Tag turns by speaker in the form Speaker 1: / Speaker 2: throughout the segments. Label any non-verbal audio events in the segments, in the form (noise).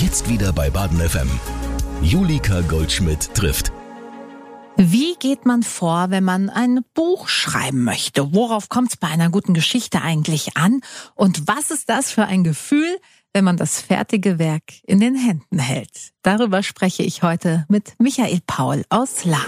Speaker 1: Jetzt wieder bei Baden FM. Julika Goldschmidt trifft.
Speaker 2: Wie geht man vor, wenn man ein Buch schreiben möchte? Worauf kommt es bei einer guten Geschichte eigentlich an? Und was ist das für ein Gefühl, wenn man das fertige Werk in den Händen hält? Darüber spreche ich heute mit Michael Paul aus La.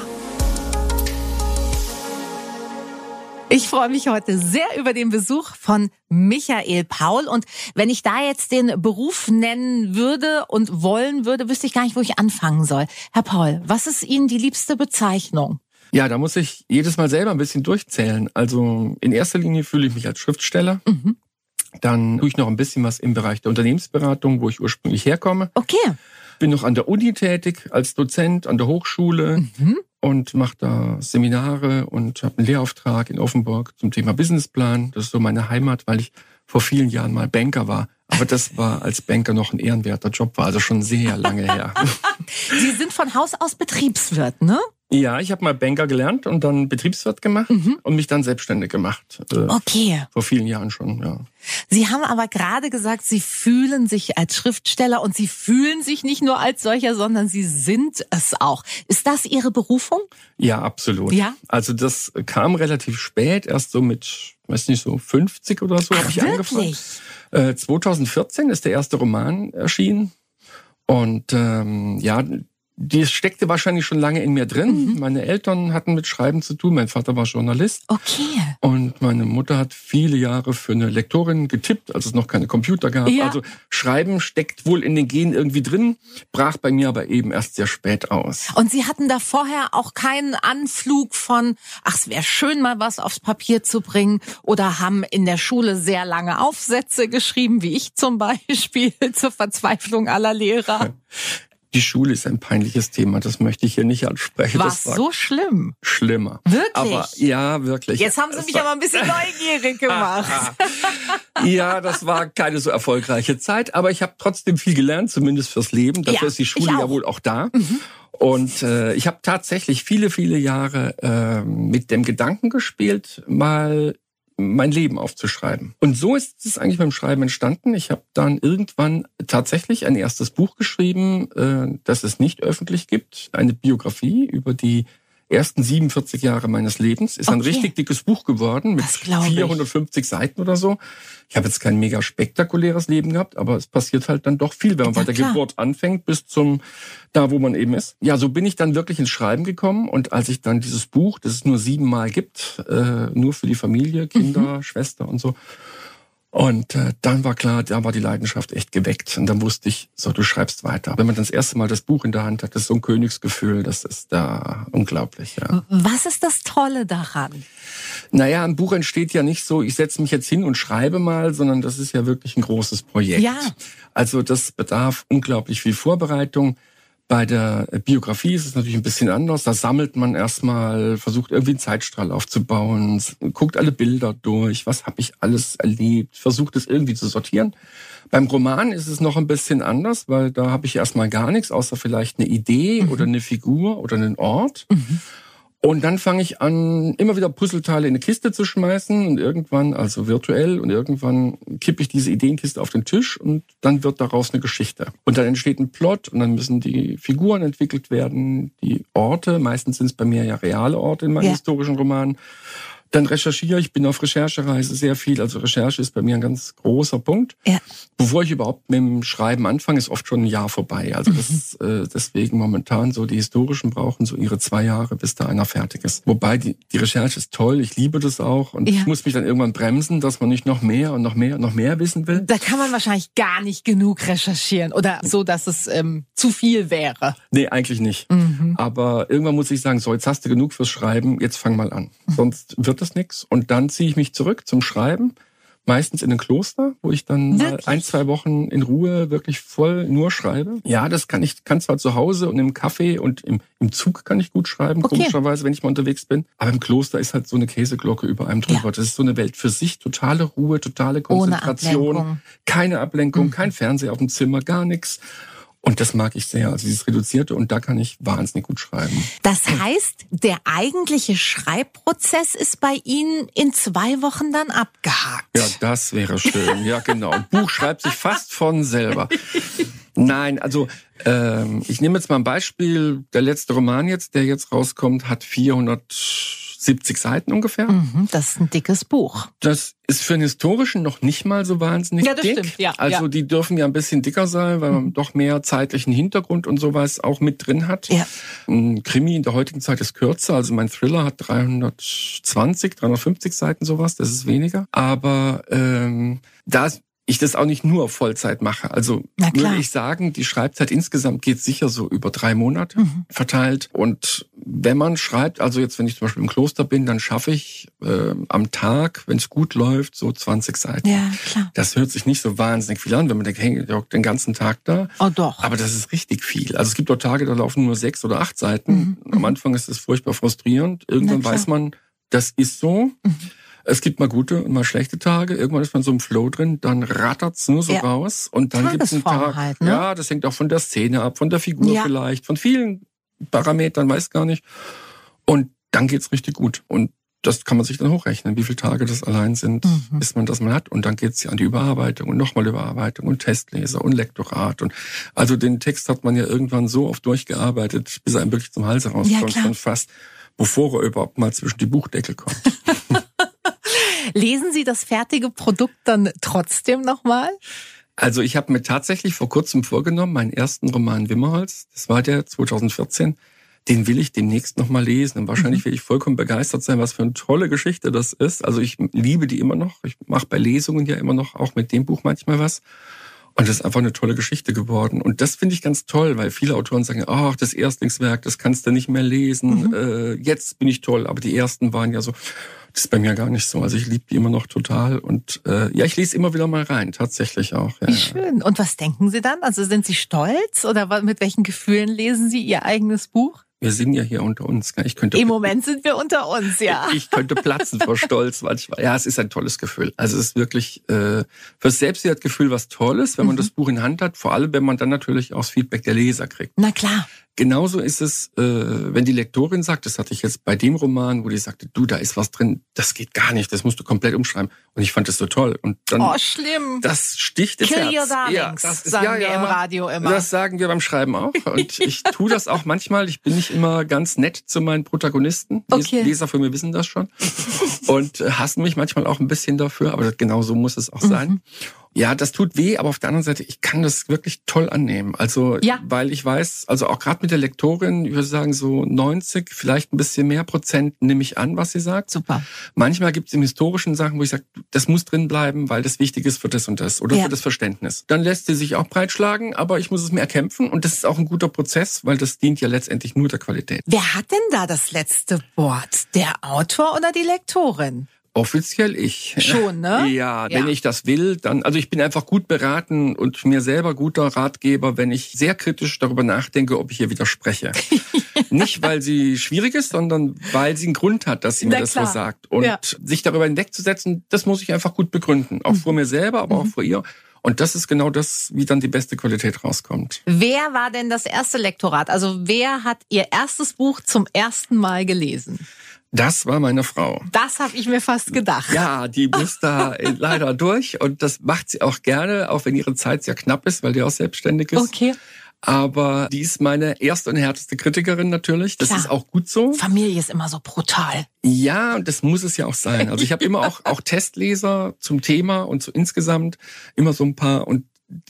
Speaker 2: Ich freue mich heute sehr über den Besuch von Michael Paul. Und wenn ich da jetzt den Beruf nennen würde und wollen würde, wüsste ich gar nicht, wo ich anfangen soll. Herr Paul, was ist Ihnen die liebste Bezeichnung?
Speaker 3: Ja, da muss ich jedes Mal selber ein bisschen durchzählen. Also in erster Linie fühle ich mich als Schriftsteller. Mhm. Dann tue ich noch ein bisschen was im Bereich der Unternehmensberatung, wo ich ursprünglich herkomme.
Speaker 2: Okay.
Speaker 3: Bin noch an der Uni tätig als Dozent an der Hochschule. Mhm und mache da Seminare und habe einen Lehrauftrag in Offenburg zum Thema Businessplan. Das ist so meine Heimat, weil ich vor vielen Jahren mal Banker war. Aber das war als Banker noch ein ehrenwerter Job, war also schon sehr lange her. (laughs)
Speaker 2: Sie sind von Haus aus Betriebswirt, ne?
Speaker 3: Ja, ich habe mal Banker gelernt und dann Betriebswirt gemacht mhm. und mich dann selbstständig gemacht.
Speaker 2: Äh, okay.
Speaker 3: Vor vielen Jahren schon, ja.
Speaker 2: Sie haben aber gerade gesagt, Sie fühlen sich als Schriftsteller und Sie fühlen sich nicht nur als solcher, sondern Sie sind es auch. Ist das Ihre Berufung?
Speaker 3: Ja, absolut.
Speaker 2: Ja.
Speaker 3: Also das kam relativ spät, erst so mit, weiß nicht, so 50 oder so habe ich angefangen. Äh, 2014 ist der erste Roman erschienen. Und ähm, ja, die steckte wahrscheinlich schon lange in mir drin. Mhm. Meine Eltern hatten mit Schreiben zu tun. Mein Vater war Journalist.
Speaker 2: Okay.
Speaker 3: Und meine Mutter hat viele Jahre für eine Lektorin getippt, als es noch keine Computer gab. Ja. Also Schreiben steckt wohl in den Genen irgendwie drin, brach bei mir aber eben erst sehr spät aus.
Speaker 2: Und Sie hatten da vorher auch keinen Anflug von, ach, es wäre schön, mal was aufs Papier zu bringen oder haben in der Schule sehr lange Aufsätze geschrieben, wie ich zum Beispiel, (laughs) zur Verzweiflung aller Lehrer. (laughs)
Speaker 3: Die Schule ist ein peinliches Thema, das möchte ich hier nicht ansprechen.
Speaker 2: War das war so schlimm?
Speaker 3: Schlimmer.
Speaker 2: Wirklich?
Speaker 3: Aber ja, wirklich.
Speaker 2: Jetzt haben Sie mich aber ein bisschen (laughs) neugierig gemacht. (laughs)
Speaker 3: ja, das war keine so erfolgreiche Zeit, aber ich habe trotzdem viel gelernt, zumindest fürs Leben. Dafür ja, ist die Schule ja wohl auch da. Mhm. Und äh, ich habe tatsächlich viele, viele Jahre äh, mit dem Gedanken gespielt, mal mein Leben aufzuschreiben. Und so ist es eigentlich beim Schreiben entstanden. Ich habe dann irgendwann tatsächlich ein erstes Buch geschrieben, äh, das es nicht öffentlich gibt, eine Biografie über die ersten 47 Jahre meines Lebens. Ist okay. ein richtig dickes Buch geworden mit 450 Seiten oder so. Ich habe jetzt kein mega spektakuläres Leben gehabt, aber es passiert halt dann doch viel, wenn man ja, bei der klar. Geburt anfängt bis zum da, wo man eben ist. Ja, so bin ich dann wirklich ins Schreiben gekommen und als ich dann dieses Buch, das es nur siebenmal gibt, äh, nur für die Familie, Kinder, mhm. Schwester und so, und äh, dann war klar, da war die Leidenschaft echt geweckt. Und dann wusste ich, so, du schreibst weiter. Wenn man das erste Mal das Buch in der Hand hat, das ist so ein Königsgefühl, das ist da unglaublich. Ja.
Speaker 2: Was ist das Tolle daran?
Speaker 3: Naja, ein Buch entsteht ja nicht so, ich setze mich jetzt hin und schreibe mal, sondern das ist ja wirklich ein großes Projekt.
Speaker 2: Ja.
Speaker 3: Also das bedarf unglaublich viel Vorbereitung. Bei der Biografie ist es natürlich ein bisschen anders. Da sammelt man erstmal, versucht irgendwie einen Zeitstrahl aufzubauen, guckt alle Bilder durch, was habe ich alles erlebt, versucht es irgendwie zu sortieren. Beim Roman ist es noch ein bisschen anders, weil da habe ich erstmal gar nichts, außer vielleicht eine Idee mhm. oder eine Figur oder einen Ort. Mhm. Und dann fange ich an, immer wieder Puzzleteile in eine Kiste zu schmeißen und irgendwann, also virtuell, und irgendwann kippe ich diese Ideenkiste auf den Tisch und dann wird daraus eine Geschichte. Und dann entsteht ein Plot und dann müssen die Figuren entwickelt werden, die Orte, meistens sind es bei mir ja reale Orte in meinen ja. historischen Romanen. Dann recherchiere ich, bin auf Recherchereise sehr viel. Also Recherche ist bei mir ein ganz großer Punkt.
Speaker 2: Ja.
Speaker 3: Bevor ich überhaupt mit dem Schreiben anfange, ist oft schon ein Jahr vorbei. Also das mhm. ist äh, deswegen momentan so, die Historischen brauchen so ihre zwei Jahre, bis da einer fertig ist. Wobei die, die Recherche ist toll, ich liebe das auch und ja. ich muss mich dann irgendwann bremsen, dass man nicht noch mehr und noch mehr und noch mehr wissen will.
Speaker 2: Da kann man wahrscheinlich gar nicht genug recherchieren oder so, dass es ähm, zu viel wäre.
Speaker 3: Nee, eigentlich nicht. Mhm. Aber irgendwann muss ich sagen, so jetzt hast du genug fürs Schreiben, jetzt fang mal an. Mhm. Sonst wird das nichts. Und dann ziehe ich mich zurück zum Schreiben, meistens in ein Kloster, wo ich dann mal ein, zwei Wochen in Ruhe wirklich voll nur schreibe. Ja, das kann ich, kann zwar zu Hause und im Café und im, im Zug kann ich gut schreiben, okay. komischerweise, wenn ich mal unterwegs bin. Aber im Kloster ist halt so eine Käseglocke über einem drüber. Ja. Das ist so eine Welt für sich, totale Ruhe, totale Konzentration, Ablenkung. keine Ablenkung, mhm. kein Fernseher auf dem Zimmer, gar nichts. Und das mag ich sehr, also dieses Reduzierte und da kann ich wahnsinnig gut schreiben.
Speaker 2: Das heißt, der eigentliche Schreibprozess ist bei Ihnen in zwei Wochen dann abgehakt.
Speaker 3: Ja, das wäre schön. Ja, genau. Ein Buch schreibt sich fast von selber. Nein, also ähm, ich nehme jetzt mal ein Beispiel. Der letzte Roman jetzt, der jetzt rauskommt, hat 470 Seiten ungefähr.
Speaker 2: Mhm, das ist ein dickes Buch.
Speaker 3: Das ist für einen historischen noch nicht mal so wahnsinnig
Speaker 2: ja, das
Speaker 3: dick.
Speaker 2: Stimmt, ja,
Speaker 3: also
Speaker 2: ja.
Speaker 3: die dürfen ja ein bisschen dicker sein, weil man mhm. doch mehr zeitlichen Hintergrund und sowas auch mit drin hat.
Speaker 2: Ja.
Speaker 3: Ein Krimi in der heutigen Zeit ist kürzer. Also mein Thriller hat 320, 350 Seiten sowas. Das ist weniger. Aber ähm, da ich das auch nicht nur auf Vollzeit mache. Also würde ich sagen, die Schreibzeit insgesamt geht sicher so über drei Monate mhm. verteilt. Und wenn man schreibt, also jetzt, wenn ich zum Beispiel im Kloster bin, dann schaffe ich äh, am Tag, wenn es gut läuft, so 20 Seiten.
Speaker 2: Ja, klar.
Speaker 3: Das hört sich nicht so wahnsinnig viel an, wenn man denkt, hey, den ganzen Tag da.
Speaker 2: Oh doch.
Speaker 3: Aber das ist richtig viel. Also es gibt auch Tage, da laufen nur sechs oder acht Seiten. Mhm. Am Anfang ist es furchtbar frustrierend. Irgendwann weiß man, das ist so. Mhm. Es gibt mal gute und mal schlechte Tage. Irgendwann ist man so im Flow drin, dann rattert's nur so ja. raus und dann gibt's einen Tag.
Speaker 2: Halt, ne?
Speaker 3: Ja, das hängt auch von der Szene ab, von der Figur ja. vielleicht, von vielen Parametern, weiß gar nicht. Und dann geht's richtig gut. Und das kann man sich dann hochrechnen, wie viele Tage das allein sind, mhm. bis man das mal hat. Und dann geht's ja an die Überarbeitung und nochmal Überarbeitung und Testleser und Lektorat. Und also den Text hat man ja irgendwann so oft durchgearbeitet, bis er einem wirklich zum Hals rauskommt, ja, schon fast, bevor er überhaupt mal zwischen die Buchdeckel kommt. (laughs)
Speaker 2: Lesen Sie das fertige Produkt dann trotzdem nochmal?
Speaker 3: Also ich habe mir tatsächlich vor kurzem vorgenommen, meinen ersten Roman Wimmerholz, das war der 2014, den will ich demnächst nochmal lesen. Und wahrscheinlich mhm. werde ich vollkommen begeistert sein, was für eine tolle Geschichte das ist. Also ich liebe die immer noch. Ich mache bei Lesungen ja immer noch, auch mit dem Buch manchmal was. Und das ist einfach eine tolle Geschichte geworden. Und das finde ich ganz toll, weil viele Autoren sagen, ach, das Erstlingswerk, das kannst du nicht mehr lesen. Mhm. Äh, jetzt bin ich toll. Aber die ersten waren ja so, das ist bei mir gar nicht so. Also ich liebe die immer noch total. Und äh, ja, ich lese immer wieder mal rein, tatsächlich auch. Ja.
Speaker 2: Wie schön. Und was denken Sie dann? Also sind Sie stolz oder mit welchen Gefühlen lesen Sie Ihr eigenes Buch?
Speaker 3: Wir sind ja hier unter uns. Ich könnte,
Speaker 2: Im Moment sind wir unter uns, ja. (laughs)
Speaker 3: Ich könnte platzen vor Stolz manchmal. Ja, es ist ein tolles Gefühl. Also es ist wirklich äh, fürs Selbstwertgefühl was Tolles, wenn man mhm. das Buch in Hand hat. Vor allem, wenn man dann natürlich auch das Feedback der Leser kriegt.
Speaker 2: Na klar.
Speaker 3: Genauso ist es, äh, wenn die Lektorin sagt, das hatte ich jetzt bei dem Roman, wo die sagte, du, da ist was drin, das geht gar nicht, das musst du komplett umschreiben. Und ich fand das so toll. Und dann,
Speaker 2: oh, schlimm.
Speaker 3: Das sticht ins
Speaker 2: Kill
Speaker 3: Herz.
Speaker 2: Your darlings, ja, das ist, sagen ja, wir ja, im Radio immer.
Speaker 3: Das sagen wir beim Schreiben auch. Und ich (laughs) tue das auch manchmal. Ich bin nicht immer ganz nett zu meinen Protagonisten.
Speaker 2: Okay.
Speaker 3: Leser von mir wissen das schon. Und hassen mich manchmal auch ein bisschen dafür, aber genau so muss es auch sein. Mhm. Ja, das tut weh, aber auf der anderen Seite, ich kann das wirklich toll annehmen. Also,
Speaker 2: ja.
Speaker 3: weil ich weiß, also auch gerade mit der Lektorin, ich würde sagen so 90, vielleicht ein bisschen mehr Prozent nehme ich an, was sie sagt.
Speaker 2: Super.
Speaker 3: Manchmal gibt es im historischen Sachen, wo ich sage, das muss drin bleiben, weil das wichtig ist für das und das oder ja. für das Verständnis. Dann lässt sie sich auch breitschlagen, aber ich muss es mir erkämpfen und das ist auch ein guter Prozess, weil das dient ja letztendlich nur der Qualität.
Speaker 2: Wer hat denn da das letzte Wort? Der Autor oder die Lektorin?
Speaker 3: Offiziell ich.
Speaker 2: Schon, ne?
Speaker 3: Ja, (laughs) ja, wenn ich das will, dann, also ich bin einfach gut beraten und mir selber guter Ratgeber, wenn ich sehr kritisch darüber nachdenke, ob ich ihr widerspreche. (laughs) Nicht, weil sie schwierig ist, sondern weil sie einen Grund hat, dass sie mir Na, das klar. so sagt. Und ja. sich darüber hinwegzusetzen, das muss ich einfach gut begründen. Auch mhm. vor mir selber, aber mhm. auch vor ihr. Und das ist genau das, wie dann die beste Qualität rauskommt.
Speaker 2: Wer war denn das erste Lektorat? Also wer hat ihr erstes Buch zum ersten Mal gelesen?
Speaker 3: Das war meine Frau.
Speaker 2: Das habe ich mir fast gedacht.
Speaker 3: Ja, die muss da (laughs) leider durch und das macht sie auch gerne, auch wenn ihre Zeit sehr knapp ist, weil die auch selbstständig ist.
Speaker 2: Okay.
Speaker 3: Aber die ist meine erste und härteste Kritikerin natürlich. Das Klar. ist auch gut so.
Speaker 2: Familie ist immer so brutal.
Speaker 3: Ja, und das muss es ja auch sein. Also ich habe immer auch, auch Testleser zum Thema und so insgesamt immer so ein paar und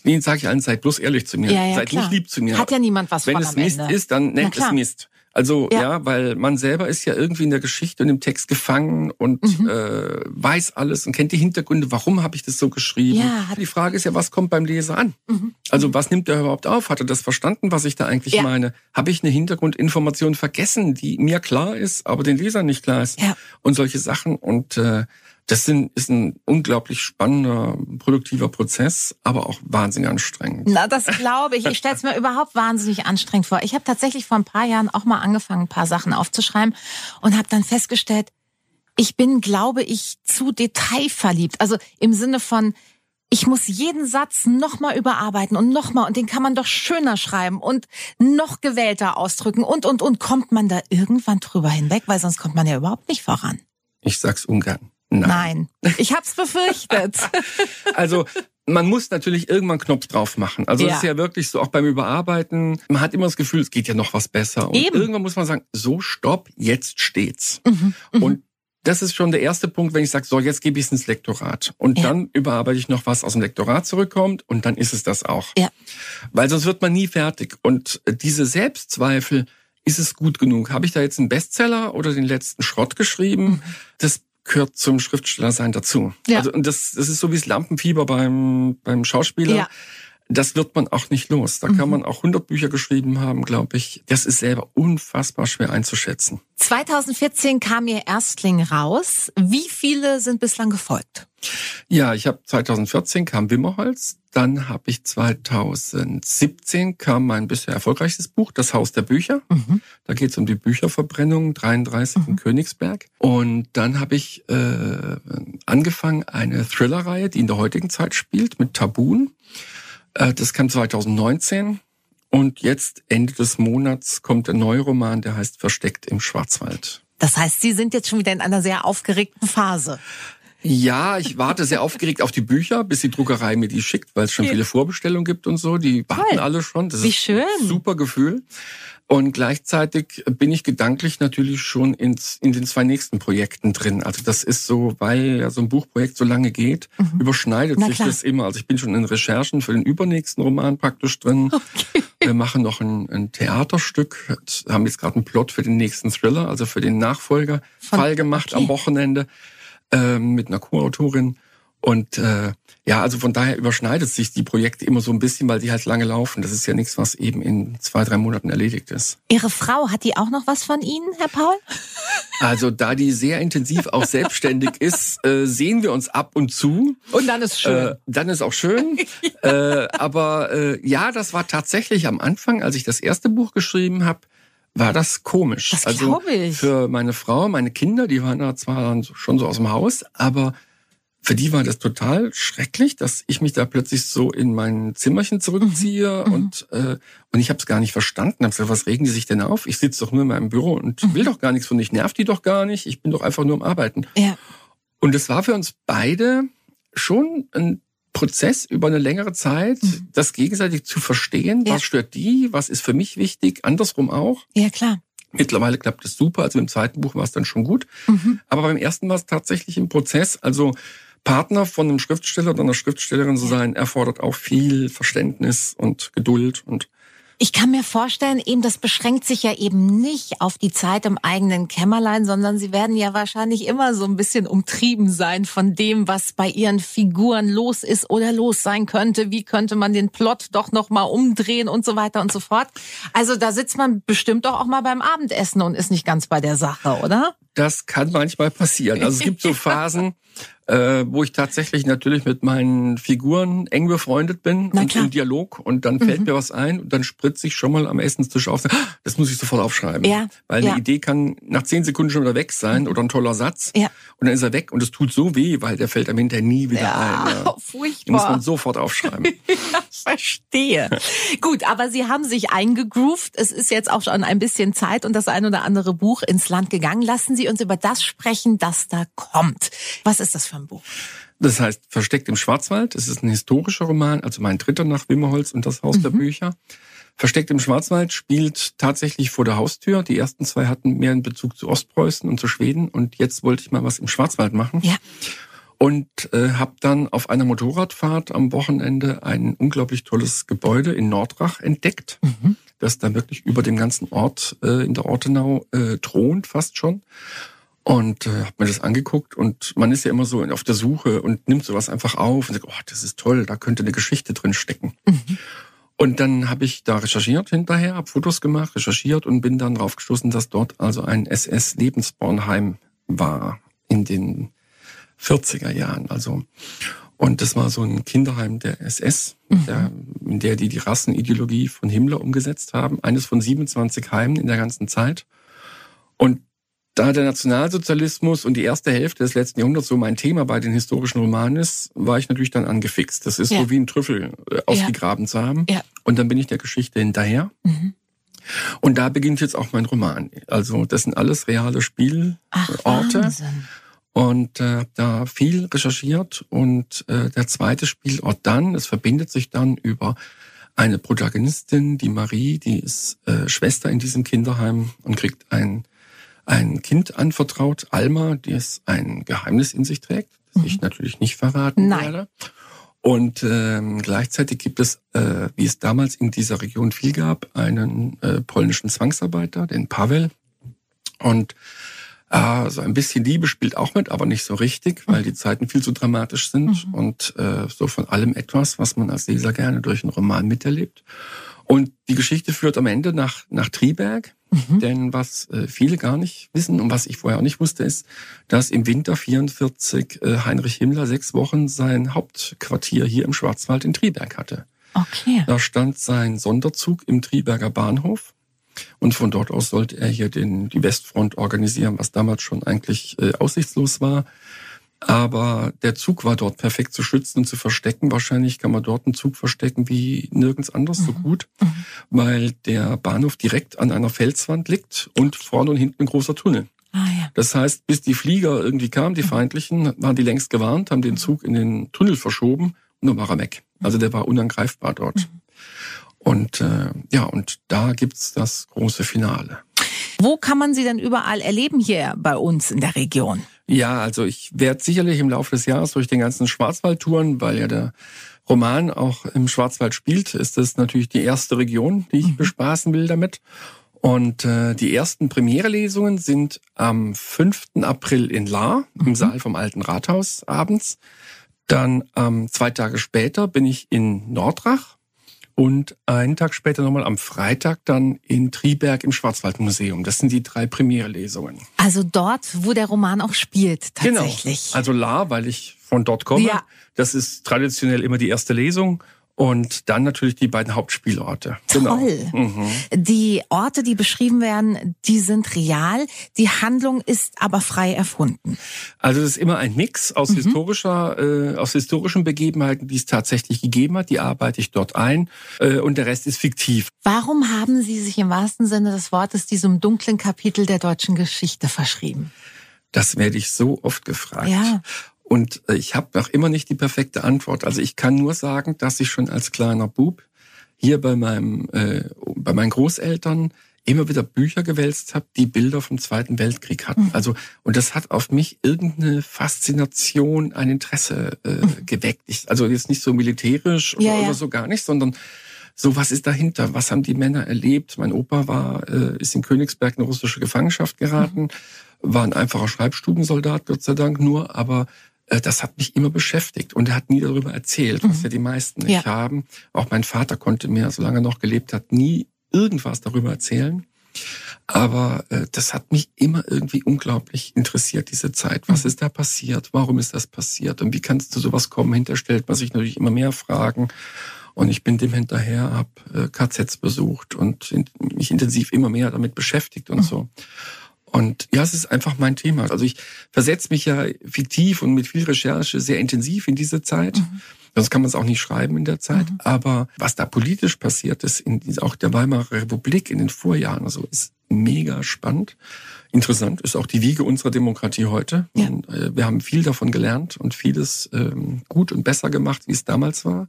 Speaker 3: denen sage ich allen, seid bloß ehrlich zu mir.
Speaker 2: Ja, ja,
Speaker 3: seid
Speaker 2: klar.
Speaker 3: nicht lieb zu mir.
Speaker 2: Hat ja niemand was
Speaker 3: Wenn
Speaker 2: von
Speaker 3: es Mist
Speaker 2: Ende.
Speaker 3: ist, dann nennt es Mist. Also ja. ja. weil man selber ist ja irgendwie in der Geschichte und im Text gefangen und mhm. äh, weiß alles und kennt die Hintergründe. Warum habe ich das so geschrieben?
Speaker 2: Ja.
Speaker 3: Die Frage ist ja, was kommt beim Leser an? Mhm. Also was nimmt er überhaupt auf? Hat er das verstanden, was ich da eigentlich ja. meine? Habe ich eine Hintergrundinformation vergessen, die mir klar ist, aber den Lesern nicht klar ist?
Speaker 2: Ja.
Speaker 3: Und solche Sachen und äh, das sind, ist ein unglaublich spannender, produktiver Prozess, aber auch wahnsinnig anstrengend.
Speaker 2: Na, das glaube ich. Ich stelle es mir überhaupt wahnsinnig anstrengend vor. Ich habe tatsächlich vor ein paar Jahren auch mal angefangen, ein paar Sachen aufzuschreiben und habe dann festgestellt, ich bin, glaube ich, zu detailverliebt. Also im Sinne von, ich muss jeden Satz nochmal überarbeiten und nochmal und den kann man doch schöner schreiben und noch gewählter ausdrücken und, und, und. Kommt man da irgendwann drüber hinweg? Weil sonst kommt man ja überhaupt nicht voran.
Speaker 3: Ich sag's ungern.
Speaker 2: Nein. Nein. Ich hab's befürchtet. (laughs)
Speaker 3: also man muss natürlich irgendwann Knopf drauf machen. Also es
Speaker 2: Ja.
Speaker 3: ist ja wirklich so, auch beim Überarbeiten, man hat immer das Gefühl, es geht ja noch was besser. Und
Speaker 2: Eben.
Speaker 3: irgendwann muss man sagen, so stopp, jetzt steht's.
Speaker 2: Mhm. Mhm.
Speaker 3: Und das ist schon der erste Punkt, wenn ich sage, so, jetzt gebe ich es ins Lektorat. Und
Speaker 2: Ja.
Speaker 3: dann überarbeite ich noch, was aus dem Lektorat zurückkommt und dann ist es das auch.
Speaker 2: Ja.
Speaker 3: Weil sonst wird man nie fertig. Und diese Selbstzweifel, ist es gut genug? Habe ich da jetzt einen Bestseller oder den letzten Schrott geschrieben? Das gehört zum Schriftstellersein dazu.
Speaker 2: Ja.
Speaker 3: Also, und das, das ist so wie das Lampenfieber beim, beim Schauspieler.
Speaker 2: Ja.
Speaker 3: Das wird man auch nicht los. Da kann man auch 100 Bücher geschrieben haben, glaube ich. Das ist selber unfassbar schwer einzuschätzen.
Speaker 2: 2014 kam Ihr Erstling raus. Wie viele sind bislang gefolgt?
Speaker 3: Ja, ich habe 2014 kam Wimmerholz, dann habe ich 2017 kam mein bisher erfolgreichstes Buch, Das Haus der Bücher.
Speaker 2: Mhm.
Speaker 3: Da geht es um die Bücherverbrennung 33 in Königsberg. Und dann habe ich äh, angefangen eine Thrillerreihe, die in der heutigen Zeit spielt, mit Tabun. Äh, das kam 2019. Und jetzt Ende des Monats kommt der neue Roman, der heißt Versteckt im Schwarzwald.
Speaker 2: Das heißt, Sie sind jetzt schon wieder in einer sehr aufgeregten Phase.
Speaker 3: Ja, ich warte sehr aufgeregt auf die Bücher, bis die Druckerei mir die schickt, weil es schon viele Vorbestellungen gibt und so. Die warten
Speaker 2: Toll.
Speaker 3: alle schon. Das
Speaker 2: Wie
Speaker 3: ist
Speaker 2: schön.
Speaker 3: ein super Gefühl. Und gleichzeitig bin ich gedanklich natürlich schon ins, in den zwei nächsten Projekten drin. Also das ist so, weil ja so ein Buchprojekt so lange geht, überschneidet
Speaker 2: Mhm. Na
Speaker 3: sich
Speaker 2: klar.
Speaker 3: das immer. Also ich bin schon in Recherchen für den übernächsten Roman praktisch drin. Wir machen noch ein, ein Theaterstück, haben jetzt gerade einen Plot für den nächsten Thriller, also für den Nachfolger
Speaker 2: Von-
Speaker 3: Fall gemacht
Speaker 2: okay.
Speaker 3: am Wochenende ähm, mit einer Co-Autorin. Und äh, ja, also von daher überschneidet sich die Projekte immer so ein bisschen, weil die halt lange laufen. Das ist ja nichts, was eben in zwei, drei Monaten erledigt ist.
Speaker 2: Ihre Frau, hat die auch noch was von Ihnen, Herr Paul?
Speaker 3: Also da die sehr intensiv auch selbstständig (laughs) ist, äh, sehen wir uns ab und zu.
Speaker 2: Und dann ist
Speaker 3: Äh, dann ist auch schön. (laughs) äh, aber äh, ja, das war tatsächlich am Anfang, als ich das erste Buch geschrieben habe, war das komisch.
Speaker 2: Das
Speaker 3: also
Speaker 2: ich.
Speaker 3: für meine Frau, meine Kinder, die waren da zwar schon so aus dem Haus, aber für die war das total schrecklich, dass ich mich da plötzlich so in mein Zimmerchen zurückziehe
Speaker 2: Mhm.
Speaker 3: und äh, und ich habe es gar nicht verstanden. Hab gesagt, was regen die sich denn auf? Ich sitze doch nur in meinem Büro und
Speaker 2: Mhm.
Speaker 3: will doch gar nichts von ich nerv die doch gar nicht. Ich bin doch einfach nur am Arbeiten.
Speaker 2: ja.
Speaker 3: Und es war für uns beide schon ein Prozess über eine längere Zeit, das gegenseitig zu verstehen.
Speaker 2: Mhm. Ja.
Speaker 3: Was stört die? Was ist für mich wichtig? Andersrum auch.
Speaker 2: ja, klar.
Speaker 3: Mittlerweile klappt es super. Also im zweiten Buch war es dann schon gut.
Speaker 2: Mhm.
Speaker 3: Aber beim ersten war es tatsächlich im Prozess. Also Partner von einem Schriftsteller oder einer Schriftstellerin zu sein, erfordert auch viel Verständnis und Geduld und
Speaker 2: Ich kann mir vorstellen, eben das beschränkt sich ja eben nicht auf die Zeit im eigenen Kämmerlein, sondern Sie werden ja wahrscheinlich immer so ein bisschen umtrieben sein von dem, was bei Ihren Figuren los ist oder los sein könnte. Wie könnte man den Plot doch noch mal umdrehen und so weiter und so fort. Also da sitzt man bestimmt doch auch mal beim Abendessen und ist nicht ganz bei der Sache, oder?
Speaker 3: Das kann manchmal passieren. Also es gibt so (laughs) Phasen, äh, wo ich tatsächlich natürlich mit meinen Figuren eng befreundet bin
Speaker 2: Na
Speaker 3: und
Speaker 2: klar. Mhm.
Speaker 3: im Dialog und dann fällt mir was ein und dann spritze ich schon mal am Essenstisch auf. "Ah, Das muss ich sofort aufschreiben.
Speaker 2: Ja,
Speaker 3: Weil
Speaker 2: ja.
Speaker 3: eine Idee kann nach zehn Sekunden schon wieder weg sein oder ein toller Satz.
Speaker 2: Ja.
Speaker 3: Und dann ist er weg und es tut so weh, weil der fällt am hinterher nie wieder ein. Ja. (laughs) Den muss
Speaker 2: furchtbar.
Speaker 3: man sofort aufschreiben. (laughs)
Speaker 2: Verstehe. Gut, aber Sie haben sich eingegroovt. Es ist jetzt auch schon ein bisschen Zeit und das ein oder andere Buch ins Land gegangen. Lassen Sie uns über das sprechen, das da kommt. Was ist das für ein Buch?
Speaker 3: Das heißt, Versteckt im Schwarzwald. Es ist ein historischer Roman, also mein dritter nach Wimmerholz und das Haus
Speaker 2: Mhm.
Speaker 3: der Bücher. Versteckt im Schwarzwald spielt tatsächlich vor der Haustür. Die ersten zwei hatten mehr einen Bezug zu Ostpreußen und zu Schweden und jetzt wollte ich mal was im Schwarzwald machen.
Speaker 2: Ja.
Speaker 3: Und äh, habe dann auf einer Motorradfahrt am Wochenende ein unglaublich tolles Gebäude in Nordrach entdeckt,
Speaker 2: Mhm.
Speaker 3: das dann wirklich über dem ganzen Ort äh, in der Ortenau äh, thront fast schon. Und äh, habe mir das angeguckt und man ist ja immer so auf der Suche und nimmt sowas einfach auf und sagt, oh, das ist toll, da könnte eine Geschichte drin stecken. Und dann habe ich da recherchiert hinterher, habe Fotos gemacht, recherchiert und bin dann drauf gestoßen, dass dort also ein SS-Lebensbornheim war in den 40er Jahren. Also und das war so ein Kinderheim der SS, der, in der die die Rassenideologie von Himmler umgesetzt haben. Eines von 27 Heimen in der ganzen Zeit. Und da der Nationalsozialismus und die erste Hälfte des letzten Jahrhunderts so mein Thema bei den historischen Romanen ist, war ich natürlich dann angefixt. Das ist
Speaker 2: Ja.
Speaker 3: so wie ein Trüffel äh, ausgegraben zu haben.
Speaker 2: Ja.
Speaker 3: Und dann bin ich der Geschichte hinterher.
Speaker 2: Mhm.
Speaker 3: Und da beginnt jetzt auch mein Roman. Also das sind alles reale
Speaker 2: Ach,
Speaker 3: Spielorte.
Speaker 2: Wahnsinn.
Speaker 3: und äh, da viel recherchiert. Und äh, der zweite Spielort dann, es verbindet sich dann über eine Protagonistin, die Marie, die ist äh, Schwester in diesem Kinderheim und kriegt ein, ein Kind anvertraut, Alma, die es ein Geheimnis in sich trägt, das mhm. ich natürlich nicht verraten Nein. werde. Und ähm, gleichzeitig gibt es, äh, wie es damals in dieser Region viel gab, einen äh, polnischen Zwangsarbeiter, den Pavel. Und äh, so ein bisschen Liebe spielt auch mit, aber nicht so richtig, weil die Zeiten viel zu dramatisch sind mhm. und äh, so von allem etwas, was man als Leser gerne durch einen Roman miterlebt. Und die Geschichte führt am Ende nach, nach Triberg. Mhm. Denn was äh, viele gar nicht wissen und was ich vorher auch nicht wusste, ist, dass im Winter 44 äh, Heinrich Himmler sechs Wochen sein Hauptquartier hier im Schwarzwald in Triberg hatte.
Speaker 2: Okay.
Speaker 3: Da stand sein Sonderzug im Triberger Bahnhof. Und von dort aus sollte er hier den, die Westfront organisieren, was damals schon eigentlich äh, aussichtslos war. Aber der Zug war dort perfekt zu schützen und zu verstecken. Wahrscheinlich kann man dort einen Zug verstecken wie nirgends anders mhm. so gut, mhm. weil der Bahnhof direkt an einer Felswand liegt und vorne und hinten ein großer Tunnel. Ah, ja. Das heißt, bis die Flieger irgendwie kamen, die mhm. Feindlichen, waren die längst gewarnt, haben den Zug in den Tunnel verschoben und dann war er weg. Also der war unangreifbar dort. Mhm. Und äh, ja, und da gibt's das große Finale.
Speaker 2: Wo kann man sie denn überall erleben hier bei uns in der Region?
Speaker 3: Ja, also ich werde sicherlich im Laufe des Jahres durch den ganzen Schwarzwald touren, weil ja der Roman auch im Schwarzwald spielt, ist das natürlich die erste Region, die ich mhm. bespaßen will damit. Und äh, die ersten Premierelesungen sind am 5. April in Lahr, mhm. im Saal vom Alten Rathaus abends. Dann ähm, zwei Tage später bin ich in Nordrach und einen Tag später nochmal am Freitag dann in Triberg im Schwarzwaldmuseum. Das sind die drei Premierlesungen.
Speaker 2: Also dort, wo der Roman auch spielt, genau. tatsächlich.
Speaker 3: Genau. Also La, weil ich von dort komme. Ja. Das ist traditionell immer die erste Lesung. Und dann natürlich die beiden Hauptspielorte.
Speaker 2: Genau. Toll. Mhm. Die Orte, die beschrieben werden, die sind real. Die Handlung ist aber frei erfunden.
Speaker 3: Also es ist immer ein Mix aus mhm. historischer, äh, aus historischen Begebenheiten, die es tatsächlich gegeben hat. Die arbeite ich dort ein. Äh, und der Rest ist fiktiv.
Speaker 2: Warum haben Sie sich im wahrsten Sinne des Wortes diesem dunklen Kapitel der deutschen Geschichte verschrieben?
Speaker 3: Das werde ich so oft gefragt. Ja. Und äh, ich habe noch immer nicht die perfekte Antwort. Also ich kann nur sagen, dass ich schon als kleiner Bub hier bei meinem, äh, bei meinen Großeltern immer wieder Bücher gewälzt habe, die Bilder vom Zweiten Weltkrieg hatten. Mhm. Also und das hat auf mich irgendeine Faszination, ein Interesse äh, mhm. geweckt. Ich, also jetzt nicht so militärisch oder, ja, ja. oder so gar nicht, sondern so was ist dahinter? Was haben die Männer erlebt? Mein Opa war äh, ist in Königsberg in russische Gefangenschaft geraten, mhm. war ein einfacher Schreibstubensoldat, Gott sei Dank nur, aber das hat mich immer beschäftigt und er hat nie darüber erzählt, was mhm. ja die meisten nicht ja. haben. Auch mein Vater konnte mir, solange er noch gelebt hat, nie irgendwas darüber erzählen. Aber äh, das hat mich immer irgendwie unglaublich interessiert, diese Zeit. Was mhm. ist da passiert? Warum ist das passiert? Und wie kann es zu sowas kommen? Hinterstellt man sich natürlich immer mehr Fragen. Und ich bin dem hinterher, habe äh, KZs besucht und in, mich intensiv immer mehr damit beschäftigt und mhm. so. Und ja, es ist einfach mein Thema. Also ich versetze mich ja fiktiv und mit viel Recherche sehr intensiv in diese Zeit. Mhm. Sonst kann man es auch nicht schreiben in der Zeit. Mhm. Aber was da politisch passiert ist, in auch der Weimarer Republik in den Vorjahren, also ist mega spannend. Interessant ist auch die Wiege unserer Demokratie heute. Ja. Und, äh, wir haben viel davon gelernt und vieles ähm, gut und besser gemacht, wie es damals war.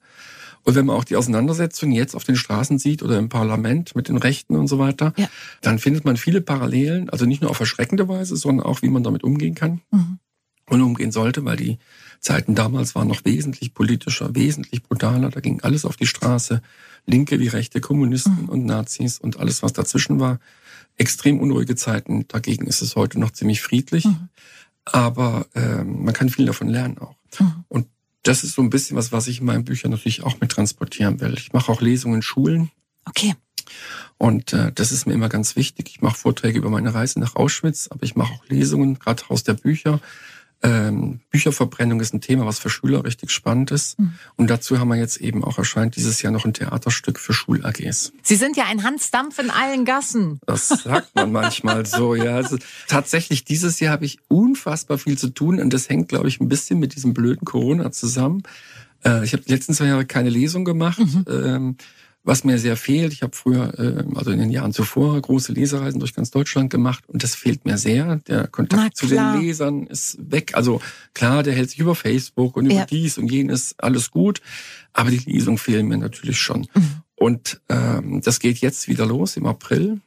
Speaker 3: Und wenn man auch die Auseinandersetzung jetzt auf den Straßen sieht oder im Parlament mit den Rechten und so weiter, ja. dann findet man viele Parallelen, also nicht nur auf erschreckende Weise, sondern auch, wie man damit umgehen kann mhm. und umgehen sollte, weil die Zeiten damals waren noch wesentlich politischer, wesentlich brutaler. Da ging alles auf die Straße, Linke wie Rechte, Kommunisten mhm. und Nazis und alles, was dazwischen war. Extrem unruhige Zeiten. Dagegen ist es heute noch ziemlich friedlich. Mhm. Aber äh, man kann viel davon lernen auch. Mhm. Und das ist so ein bisschen was, was ich in meinen Büchern natürlich auch mit transportieren will. Ich mache auch Lesungen in Schulen.
Speaker 2: Okay.
Speaker 3: Und äh, das ist mir immer ganz wichtig. Ich mache Vorträge über meine Reise nach Auschwitz, aber ich mache auch Lesungen, gerade aus der Bücher. Ähm, Bücherverbrennung ist ein Thema, was für Schüler richtig spannend ist. Mhm. Und dazu haben wir jetzt eben auch erscheint dieses Jahr noch ein Theaterstück für Schul-AGs.
Speaker 2: Sie sind ja ein Hansdampf in allen Gassen.
Speaker 3: Das sagt man manchmal so, ja. Also, tatsächlich, dieses Jahr habe ich unfassbar viel zu tun und das hängt, glaube ich, ein bisschen mit diesem blöden Corona zusammen. Äh, ich habe die letzten zwei Jahre keine Lesung gemacht. Mhm. Ähm, was mir sehr fehlt. Ich habe früher, äh, also in den Jahren zuvor, große Lesereisen durch ganz Deutschland gemacht und das fehlt mir sehr. Der Kontakt zu den Lesern ist weg. Also klar, der hält sich über Facebook und über ja. dies und jenes, alles gut, aber die Lesung fehlen mir natürlich schon. Mhm. Und ähm, das geht jetzt wieder los im April.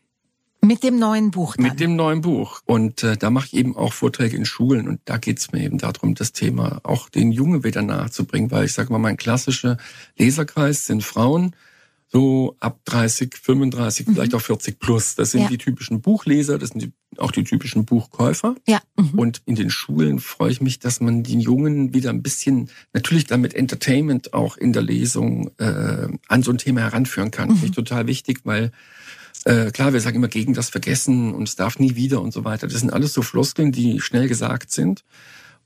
Speaker 2: Mit dem neuen Buch. Dann.
Speaker 3: Mit dem neuen Buch. Und äh, da mache ich eben auch Vorträge in Schulen. Und da geht es mir eben darum, das Thema auch den Jungen wieder nahezubringen. Weil ich sage mal, mein klassischer Leserkreis sind Frauen, so ab 30, 35, mhm. vielleicht auch 40 plus. Das sind ja. die typischen Buchleser, das sind die, auch die typischen Buchkäufer.
Speaker 2: Ja.
Speaker 3: Mhm. Und in den Schulen freue ich mich, dass man den Jungen wieder ein bisschen, natürlich damit Entertainment auch in der Lesung äh, an so ein Thema heranführen kann. Mhm. Finde ich total wichtig, weil äh, klar, wir sagen immer gegen das Vergessen und es darf nie wieder und so weiter. Das sind alles so Floskeln, die schnell gesagt sind.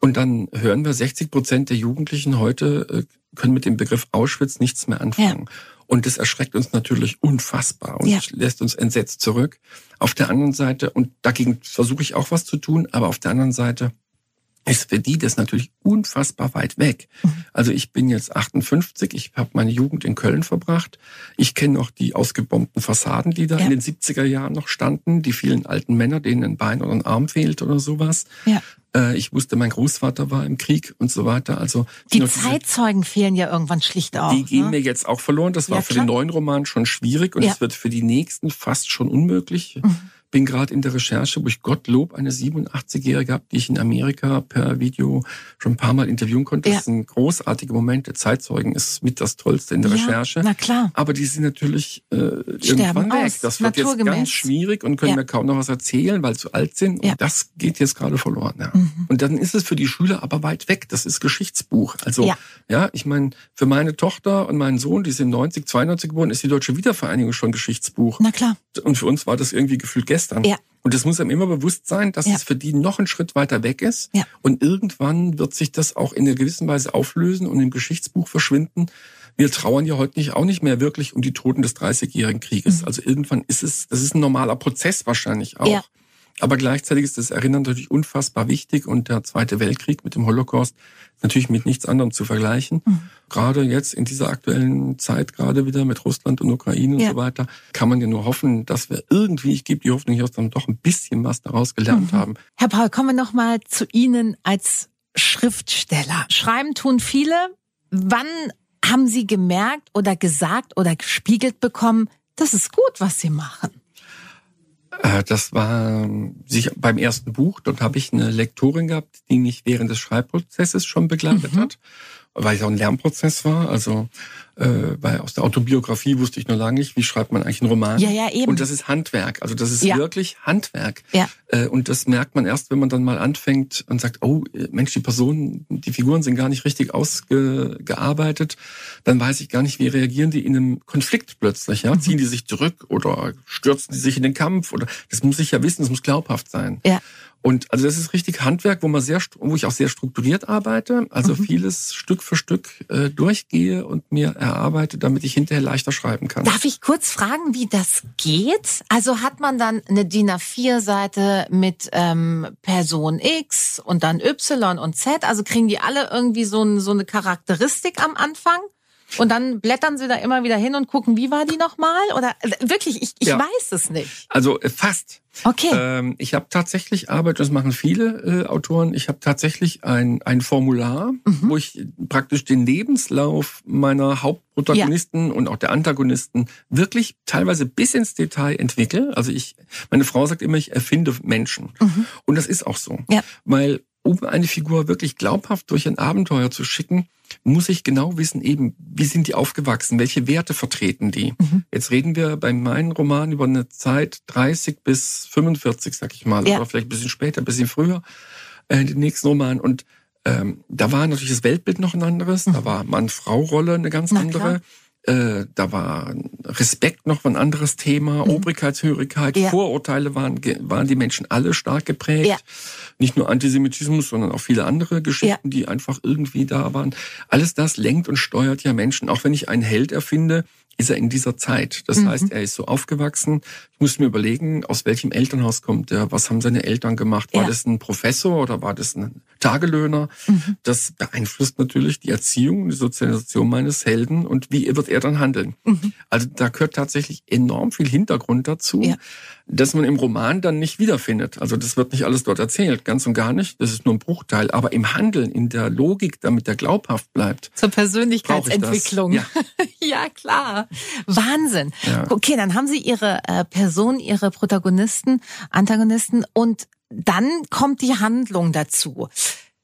Speaker 3: Und dann hören wir, 60 Prozent der Jugendlichen heute äh, können mit dem Begriff Auschwitz nichts mehr anfangen. Ja. Und das erschreckt uns natürlich unfassbar und ja. lässt uns entsetzt zurück. Auf der anderen Seite, und dagegen versuche ich auch was zu tun, aber auf der anderen Seite ist für die das natürlich unfassbar weit weg. Mhm. Also ich bin jetzt 58, ich habe meine Jugend in Köln verbracht. Ich kenne noch die ausgebombten Fassaden, die da ja. in den 70er Jahren noch standen, die vielen alten Männer, denen ein Bein oder ein Arm fehlt oder sowas. Ja. Äh, ich wusste, mein Großvater war im Krieg und so weiter. Also
Speaker 2: die Zeitzeugen fehlen ja irgendwann schlicht auch.
Speaker 3: Die gehen ne? mir jetzt auch verloren. Das war ja, für den neuen Roman schon schwierig und es wird für die nächsten fast schon unmöglich. Mhm bin gerade in der Recherche, wo ich Gottlob eine 87-Jährige habe, die ich in Amerika per Video schon ein paar Mal interviewen konnte. Ja. Das ist ein großartiger Moment. Der Zeitzeugen ist mit das Tollste in der ja, Recherche.
Speaker 2: Na klar.
Speaker 3: Aber die sind natürlich äh, irgendwann weg. Aus, das wird jetzt ganz schwierig und können ja. mir kaum noch was erzählen, weil sie zu alt sind. Und das geht jetzt gerade verloren. Ja. Mhm. Und dann ist es für die Schüler aber weit weg. Das ist Geschichtsbuch. Also ja, ja ich meine, für meine Tochter und meinen Sohn, die sind 90, 92 geboren, ist die Deutsche Wiedervereinigung schon Geschichtsbuch.
Speaker 2: Na klar.
Speaker 3: Und für uns war das irgendwie gefühlt gestern gestern. Ja. Und es muss einem immer bewusst sein, dass ja. es für die noch einen Schritt weiter weg ist. Ja. Und irgendwann wird sich das auch in einer gewissen Weise auflösen und im Geschichtsbuch verschwinden. Wir trauern ja heute nicht, auch nicht mehr wirklich um die Toten des Dreißigjährigen Krieges. Mhm. Also irgendwann ist es, das ist ein normaler Prozess wahrscheinlich auch. Ja. Aber gleichzeitig ist das Erinnern natürlich unfassbar wichtig und der Zweite Weltkrieg mit dem Holocaust natürlich mit nichts anderem zu vergleichen. Mhm. Gerade jetzt in dieser aktuellen Zeit, gerade wieder mit Russland und Ukraine und ja. so weiter, kann man ja nur hoffen, dass wir irgendwie, ich gebe die Hoffnung, dass wir doch ein bisschen was daraus gelernt mhm. haben.
Speaker 2: Herr Paul, kommen wir noch mal zu Ihnen als Schriftsteller. Schreiben tun viele. Wann haben Sie gemerkt oder gesagt oder gespiegelt bekommen, das ist gut, was Sie machen?
Speaker 3: Äh, das war sich beim ersten Buch. Dort habe ich eine Lektorin gehabt, die mich während des Schreibprozesses schon begleitet mhm. hat, weil es auch ein Lernprozess war. Also äh, weil aus der Autobiografie wusste ich noch lange nicht, wie schreibt man eigentlich einen Roman.
Speaker 2: Ja, ja, eben.
Speaker 3: Und das ist Handwerk. Also das ist ja. wirklich Handwerk. Ja. Äh, und das merkt man erst, wenn man dann mal anfängt und sagt, oh Mensch, die Personen, die Figuren sind gar nicht richtig ausgearbeitet. Dann weiß ich gar nicht, wie reagieren die in einem Konflikt plötzlich. Ja? Mhm. Ziehen die sich zurück oder stürzen die sich in den Kampf? Oder das muss ich ja wissen, das muss glaubhaft sein. Ja. Und also das ist richtig Handwerk, wo man sehr, wo ich auch sehr strukturiert arbeite, also mhm. vieles Stück für Stück äh, durchgehe und mir erarbeite, damit ich hinterher leichter schreiben kann.
Speaker 2: Darf ich kurz fragen, wie das geht? Also hat man dann eine DIN A4-Seite mit ähm, Person X und dann Y und Z? Also kriegen die alle irgendwie so, ein, so eine Charakteristik am Anfang? Und dann blättern sie da immer wieder hin und gucken, wie war die nochmal? Oder äh, wirklich, ich, ich ja. weiß es nicht.
Speaker 3: Also äh, fast.
Speaker 2: Okay.
Speaker 3: Ähm, ich habe tatsächlich Arbeit, das machen viele äh, Autoren, ich habe tatsächlich ein, ein Formular, mhm. wo ich praktisch den Lebenslauf meiner Hauptprotagonisten ja. und auch der Antagonisten wirklich teilweise bis ins Detail entwickle. Also ich, meine Frau sagt immer, ich erfinde Menschen. Mhm. Und das ist auch so. Ja. Weil um eine Figur wirklich glaubhaft durch ein Abenteuer zu schicken, muss ich genau wissen, eben, wie sind die aufgewachsen, welche Werte vertreten die. Mhm. Jetzt reden wir bei meinen Romanen über eine Zeit 30 bis 45, sag ich mal, ja. oder vielleicht ein bisschen später, ein bisschen früher, äh, den nächsten Roman. Und ähm, da war natürlich das Weltbild noch ein anderes, mhm. da war Mann-Frau-Rolle eine ganz Na, andere. Klar. Äh, da war Respekt noch ein anderes Thema, mhm. Obrigkeitshörigkeit, ja. Vorurteile waren, waren die Menschen alle stark geprägt. Ja. Nicht nur Antisemitismus, sondern auch viele andere Geschichten, ja. die einfach irgendwie da waren. Alles das lenkt und steuert ja Menschen. Auch wenn ich einen Held erfinde, ist er in dieser Zeit. Das mhm. heißt, er ist so aufgewachsen. Ich muss mir überlegen, aus welchem Elternhaus kommt er, was haben seine Eltern gemacht? War ja. das ein Professor oder war das ein Tagelöhner? Mhm. Das beeinflusst natürlich die Erziehung, die Sozialisation meines Helden und wie wird er dann handeln. Mhm. Also da gehört tatsächlich enorm viel Hintergrund dazu. Ja das man im Roman dann nicht wiederfindet. Also das wird nicht alles dort erzählt, ganz und gar nicht. Das ist nur ein Bruchteil. Aber im Handeln, in der Logik, damit der glaubhaft bleibt.
Speaker 2: Zur Persönlichkeitsentwicklung. Ja. (laughs) ja. klar. Wahnsinn. Ja. Okay, dann haben Sie Ihre äh, Person, Ihre Protagonisten, Antagonisten und dann kommt die Handlung dazu.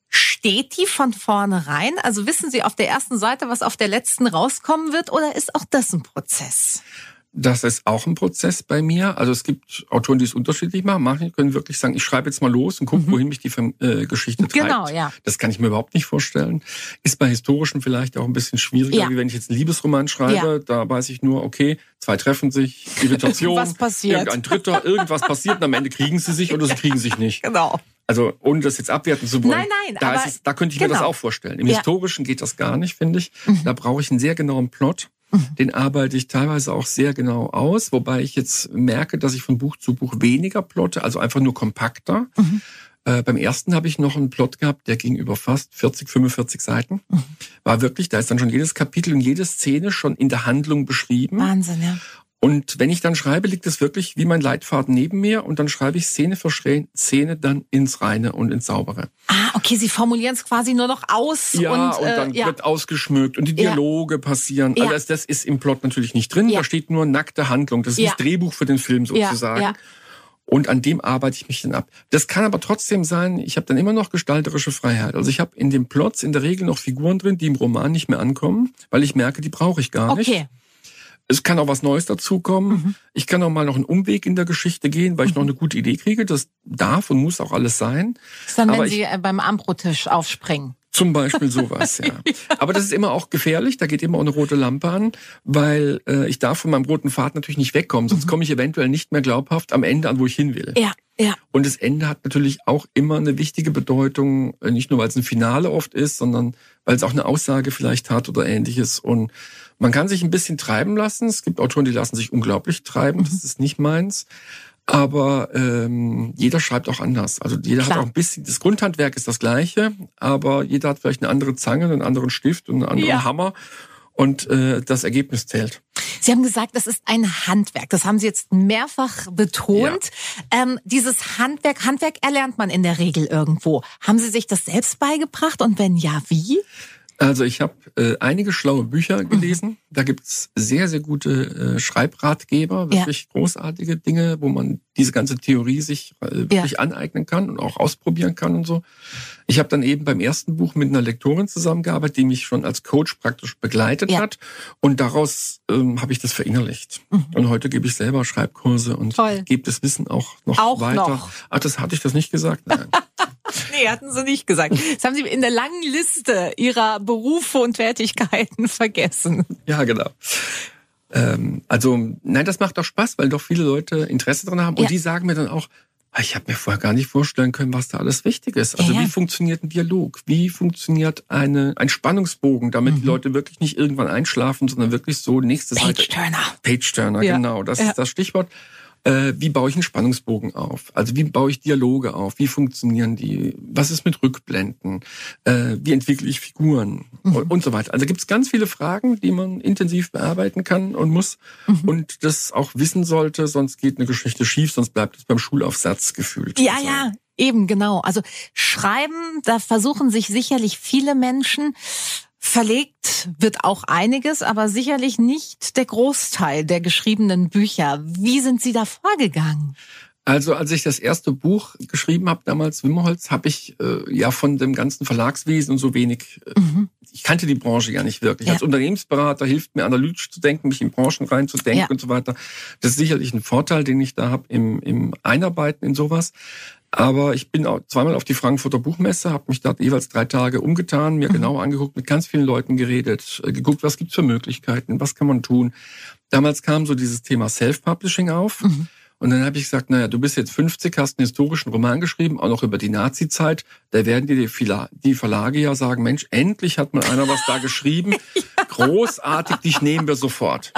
Speaker 2: Steht die von vornherein? Also wissen Sie auf der ersten Seite, was auf der letzten rauskommen wird, oder ist auch das ein Prozess?
Speaker 3: Das ist auch ein Prozess bei mir. Also es gibt Autoren, die es unterschiedlich machen. Manche können wirklich sagen, ich schreibe jetzt mal los und gucke, mhm. wohin mich die äh, Geschichte treibt. Genau, ja. Das kann ich mir überhaupt nicht vorstellen. Ist bei historischen vielleicht auch ein bisschen schwieriger, ja. wie wenn ich jetzt einen Liebesroman schreibe. Ja. Da weiß ich nur, okay, zwei treffen sich, Irritation, (laughs)
Speaker 2: was passiert?
Speaker 3: ein Dritter, irgendwas passiert und am Ende kriegen sie sich oder sie kriegen sich nicht.
Speaker 2: Genau.
Speaker 3: Also ohne das jetzt abwerten zu wollen.
Speaker 2: Nein, nein,
Speaker 3: da,
Speaker 2: aber
Speaker 3: es, da könnte ich genau. mir das genau. auch vorstellen. Im ja. Historischen geht das gar nicht, finde ich. Mhm. Da brauche ich einen sehr genauen Plot. Den arbeite ich teilweise auch sehr genau aus, wobei ich jetzt merke, dass ich von Buch zu Buch weniger plotte, also einfach nur kompakter. Mhm. Äh, beim ersten habe ich noch einen Plot gehabt, der ging über fast 40, 45 Seiten. Mhm. War wirklich, da ist dann schon jedes Kapitel und jede Szene schon in der Handlung beschrieben.
Speaker 2: Wahnsinn, ja.
Speaker 3: Und wenn ich dann schreibe, liegt es wirklich wie mein Leitfaden neben mir und dann schreibe ich Szene für Szene dann ins Reine und ins Saubere.
Speaker 2: Ah, okay, Sie formulieren es quasi nur noch aus.
Speaker 3: Ja, und, und dann äh, ja. wird ausgeschmückt und die Dialoge ja. passieren. Ja. Also das ist im Plot natürlich nicht drin. Da steht nur nackte Handlung. Das ist das Drehbuch für den Film sozusagen. Und an dem arbeite ich mich dann ab. Das kann aber trotzdem sein, ich habe dann immer noch gestalterische Freiheit. Also ich habe in den Plots in der Regel noch Figuren drin, die im Roman nicht mehr ankommen, weil ich merke, die brauche ich gar nicht. Okay. Es kann auch was Neues dazukommen. Mhm. Ich kann auch mal noch einen Umweg in der Geschichte gehen, weil ich mhm. noch eine gute Idee kriege. Das darf und muss auch alles sein.
Speaker 2: Das ist dann, Aber wenn Sie ich, beim Ambrotisch aufspringen.
Speaker 3: Zum Beispiel sowas, (laughs) ja. Aber das ist immer auch gefährlich, da geht immer auch eine rote Lampe an, weil äh, ich darf von meinem roten Pfad natürlich nicht wegkommen, sonst mhm. komme ich eventuell nicht mehr glaubhaft am Ende an, wo ich hin will.
Speaker 2: Ja, ja.
Speaker 3: Und das Ende hat natürlich auch immer eine wichtige Bedeutung, äh, nicht nur weil es ein Finale oft ist, sondern weil es auch eine Aussage vielleicht hat oder ähnliches. Und man kann sich ein bisschen treiben lassen. Es gibt Autoren, die lassen sich unglaublich treiben. Mhm. Das ist nicht meins. Aber ähm, jeder schreibt auch anders. Also jeder Klar. hat auch ein bisschen, das Grundhandwerk ist das gleiche, aber jeder hat vielleicht eine andere Zange, einen anderen Stift und einen anderen ja. Hammer und äh, das Ergebnis zählt.
Speaker 2: Sie haben gesagt, das ist ein Handwerk. Das haben Sie jetzt mehrfach betont. Ja. Ähm, dieses Handwerk, Handwerk erlernt man in der Regel irgendwo. Haben Sie sich das selbst beigebracht und wenn ja, wie?
Speaker 3: Also ich habe äh, einige schlaue Bücher mhm. gelesen. Mhm. Da gibt's sehr, sehr gute äh, Schreibratgeber, wirklich ja. großartige Dinge, wo man diese ganze Theorie sich äh, wirklich ja. aneignen kann und auch ausprobieren kann und so. Ich habe dann eben beim ersten Buch mit einer Lektorin zusammengearbeitet, die mich schon als Coach praktisch begleitet ja. hat. Und daraus ähm, habe ich das verinnerlicht. Mhm. Und heute gebe ich selber Schreibkurse und gebe das Wissen auch noch auch weiter. Noch. Ach, das hatte ich das nicht gesagt? Nein. (laughs)
Speaker 2: nee, hatten Sie nicht gesagt. Das haben Sie in der langen Liste Ihrer Berufe und Tätigkeiten vergessen.
Speaker 3: Ja, genau. Ähm, also, nein, das macht doch Spaß, weil doch viele Leute Interesse dran haben. Und ja. die sagen mir dann auch, ah, ich habe mir vorher gar nicht vorstellen können, was da alles wichtig ist. Also ja. wie funktioniert ein Dialog? Wie funktioniert eine, ein Spannungsbogen, damit mhm. die Leute wirklich nicht irgendwann einschlafen, sondern wirklich so nächste Seite.
Speaker 2: Page-Turner.
Speaker 3: Page-Turner, ja. genau. Das ist das Stichwort äh, wie baue ich einen Spannungsbogen auf? Also wie baue ich Dialoge auf? Wie funktionieren die? Was ist mit Rückblenden? Äh, wie entwickle ich Figuren? Mhm. Und, so weiter. Also gibt es ganz viele Fragen, die man intensiv bearbeiten kann und muss mhm. und das auch wissen sollte, sonst geht eine Geschichte schief, sonst bleibt es beim Schulaufsatz gefühlt.
Speaker 2: Ja, also. ja, Eben, genau. Also schreiben, da versuchen sich sicherlich viele Menschen. Verlegt wird auch einiges, aber sicherlich nicht der Großteil der geschriebenen Bücher. Wie sind Sie da vorgegangen?
Speaker 3: Also als ich das erste Buch geschrieben habe, damals Wimmerholz, habe ich äh, ja von dem ganzen Verlagswesen und so wenig, äh, mhm. ich kannte die Branche ja nicht wirklich. Ja. Als Unternehmensberater hilft mir analytisch zu denken, mich in Branchen reinzudenken ja. und so weiter. Das ist sicherlich ein Vorteil, den ich da habe im, im Einarbeiten in sowas. Aber ich bin auch zweimal auf die Frankfurter Buchmesse, habe mich dort jeweils drei Tage umgetan, mir mhm. genau angeguckt, mit ganz vielen Leuten geredet, äh, geguckt, was gibt's für Möglichkeiten, was kann man tun. Damals kam so dieses Thema Self-Publishing auf. Mhm. Und dann habe ich gesagt, naja, du bist jetzt 50, hast einen historischen Roman geschrieben, auch noch über die Nazi-Zeit. Da werden dir die Verlage ja sagen, Mensch, endlich hat mal einer was da geschrieben. (laughs) Großartig, dich nehmen wir sofort.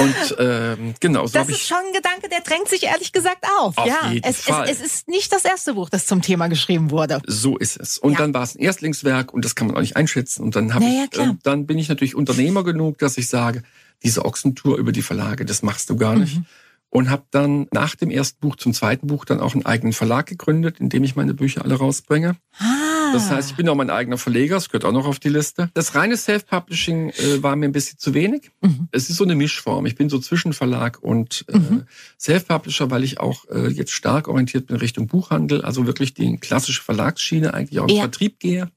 Speaker 3: Und ähm, genau, so
Speaker 2: Das ist schon ein Gedanke, der drängt sich ehrlich gesagt auf.
Speaker 3: Auf
Speaker 2: ja,
Speaker 3: jeden
Speaker 2: es,
Speaker 3: Fall.
Speaker 2: Es, es ist nicht das erste Buch, das zum Thema geschrieben wurde.
Speaker 3: So ist es. Und
Speaker 2: Ja.
Speaker 3: dann war es ein Erstlingswerk und das kann man auch nicht einschätzen. Und dann habe
Speaker 2: Na ja,
Speaker 3: ich, äh, dann bin ich natürlich Unternehmer genug, dass ich sage, diese Ochsentour über die Verlage, das machst du gar
Speaker 2: Mhm.
Speaker 3: Und habe dann nach dem ersten Buch zum zweiten Buch dann auch einen eigenen Verlag gegründet, in dem ich meine Bücher alle rausbringe.
Speaker 2: Ah.
Speaker 3: Das heißt, ich bin auch mein eigener Verleger, das gehört auch noch auf die Liste. Das reine Self-Publishing äh, war mir ein bisschen zu wenig.
Speaker 2: Mhm.
Speaker 3: Es ist so eine Mischform. Ich bin so Zwischenverlag und äh,
Speaker 2: Mhm.
Speaker 3: Self-Publisher, weil ich auch äh, jetzt stark orientiert bin Richtung Buchhandel, also wirklich die klassische Verlagsschiene eigentlich auch im
Speaker 2: Ja.
Speaker 3: Vertrieb gehe.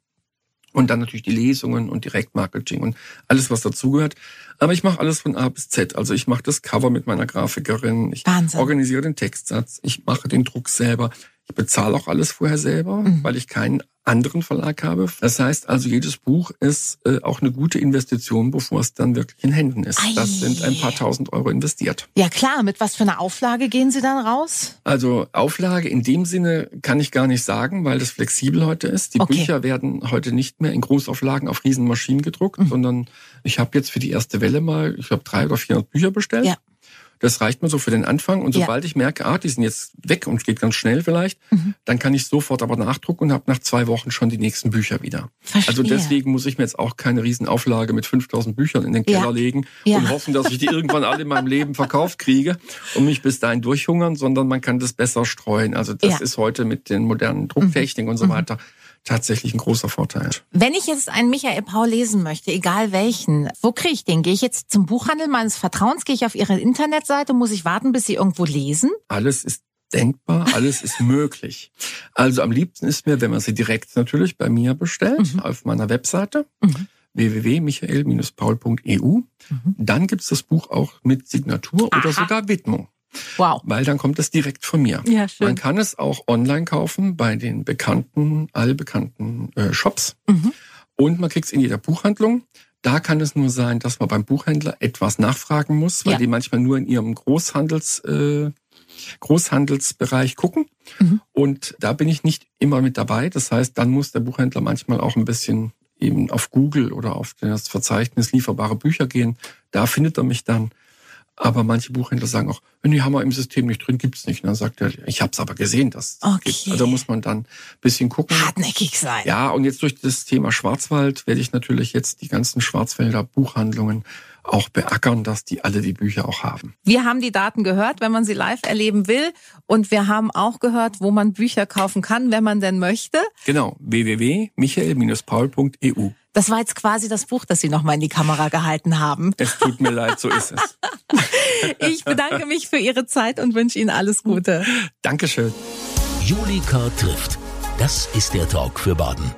Speaker 3: Und dann natürlich die Lesungen und Direktmarketing und alles, was dazugehört. Aber ich mache alles von A bis Z. Also ich mache das Cover mit meiner Grafikerin, ich
Speaker 2: Wahnsinn.
Speaker 3: organisiere den Textsatz, ich mache den Druck selber. Ich bezahle auch alles vorher selber,
Speaker 2: Mhm.
Speaker 3: weil ich keinen anderen Verlag habe. Das heißt also, jedes Buch ist äh, auch eine gute Investition, bevor es dann wirklich in Händen ist.
Speaker 2: Ei.
Speaker 3: Das sind ein paar tausend Euro investiert.
Speaker 2: Ja klar, mit was für einer Auflage gehen Sie dann raus?
Speaker 3: Also Auflage in dem Sinne kann ich gar nicht sagen, weil das flexibel heute ist. Die
Speaker 2: Okay.
Speaker 3: Bücher werden heute nicht mehr in Großauflagen auf Riesenmaschinen gedruckt,
Speaker 2: Mhm.
Speaker 3: sondern ich habe jetzt für die erste Welle mal, ich glaube, drei oder 400 Bücher bestellt.
Speaker 2: Ja.
Speaker 3: Das reicht mir so für den Anfang. Und
Speaker 2: Ja.
Speaker 3: sobald ich merke, ah, die sind jetzt weg und geht ganz schnell vielleicht,
Speaker 2: Mhm.
Speaker 3: dann kann ich sofort aber nachdrucken und habe nach zwei Wochen schon die nächsten Bücher wieder.
Speaker 2: Verstehe.
Speaker 3: Also deswegen muss ich mir jetzt auch keine Riesenauflage mit 5000 Büchern in den Keller
Speaker 2: Ja.
Speaker 3: legen
Speaker 2: Ja.
Speaker 3: und hoffen, dass ich die irgendwann alle in meinem Leben verkauft kriege und mich bis dahin durchhungern, sondern man kann das besser streuen. Also das
Speaker 2: Ja.
Speaker 3: ist heute mit den modernen Drucktechniken und so weiter tatsächlich ein großer Vorteil.
Speaker 2: Wenn ich jetzt einen Michael Paul lesen möchte, egal welchen, wo kriege ich den? Gehe ich jetzt zum Buchhandel meines Vertrauens? Gehe ich auf Ihre Internetseite? Muss ich warten, bis Sie irgendwo lesen?
Speaker 3: Alles ist denkbar, alles ist (laughs) möglich. Also am liebsten ist mir, wenn man sie direkt natürlich bei mir bestellt,
Speaker 2: Mhm.
Speaker 3: auf meiner Webseite
Speaker 2: Mhm.
Speaker 3: www.michael-paul.eu.
Speaker 2: Mhm.
Speaker 3: Dann gibt's das Buch auch mit Signatur oder
Speaker 2: Aha.
Speaker 3: sogar Widmung,
Speaker 2: Wow.
Speaker 3: weil dann kommt es direkt von mir.
Speaker 2: Ja,
Speaker 3: Man kann es auch online kaufen bei den bekannten, allbekannten äh, Shops.
Speaker 2: Mhm.
Speaker 3: Und man kriegt es in jeder Buchhandlung. Da kann es nur sein, dass man beim Buchhändler etwas nachfragen muss, weil
Speaker 2: Ja.
Speaker 3: die manchmal nur in ihrem Großhandels, äh, Großhandelsbereich gucken.
Speaker 2: Mhm.
Speaker 3: Und da bin ich nicht immer mit dabei. Das heißt, dann muss der Buchhändler manchmal auch ein bisschen eben auf Google oder auf das Verzeichnis lieferbare Bücher gehen. Da findet er mich dann. Aber manche Buchhändler sagen auch, nee, haben wir im System nicht drin, gibt's nicht. Und dann sagt er, ich habe es aber gesehen, dass es
Speaker 2: Okay.
Speaker 3: gibt. Also muss man dann ein bisschen gucken.
Speaker 2: Hartnäckig sein.
Speaker 3: Ja, und jetzt durch das Thema Schwarzwald werde ich natürlich jetzt die ganzen Schwarzwälder Buchhandlungen auch beackern, dass die alle die Bücher auch haben.
Speaker 2: Wir haben die Daten gehört, wenn man sie live erleben will. Und wir haben auch gehört, wo man Bücher kaufen kann, wenn man denn möchte.
Speaker 3: Genau, www.michael-paul.eu.
Speaker 2: Das war jetzt quasi das Buch, das Sie nochmal in die Kamera gehalten haben.
Speaker 3: Es tut mir leid, so ist es. (laughs)
Speaker 2: Ich bedanke mich für Ihre Zeit und wünsche Ihnen alles Gute.
Speaker 3: Dankeschön.
Speaker 1: Julika trifft. Das ist der Talk für Baden.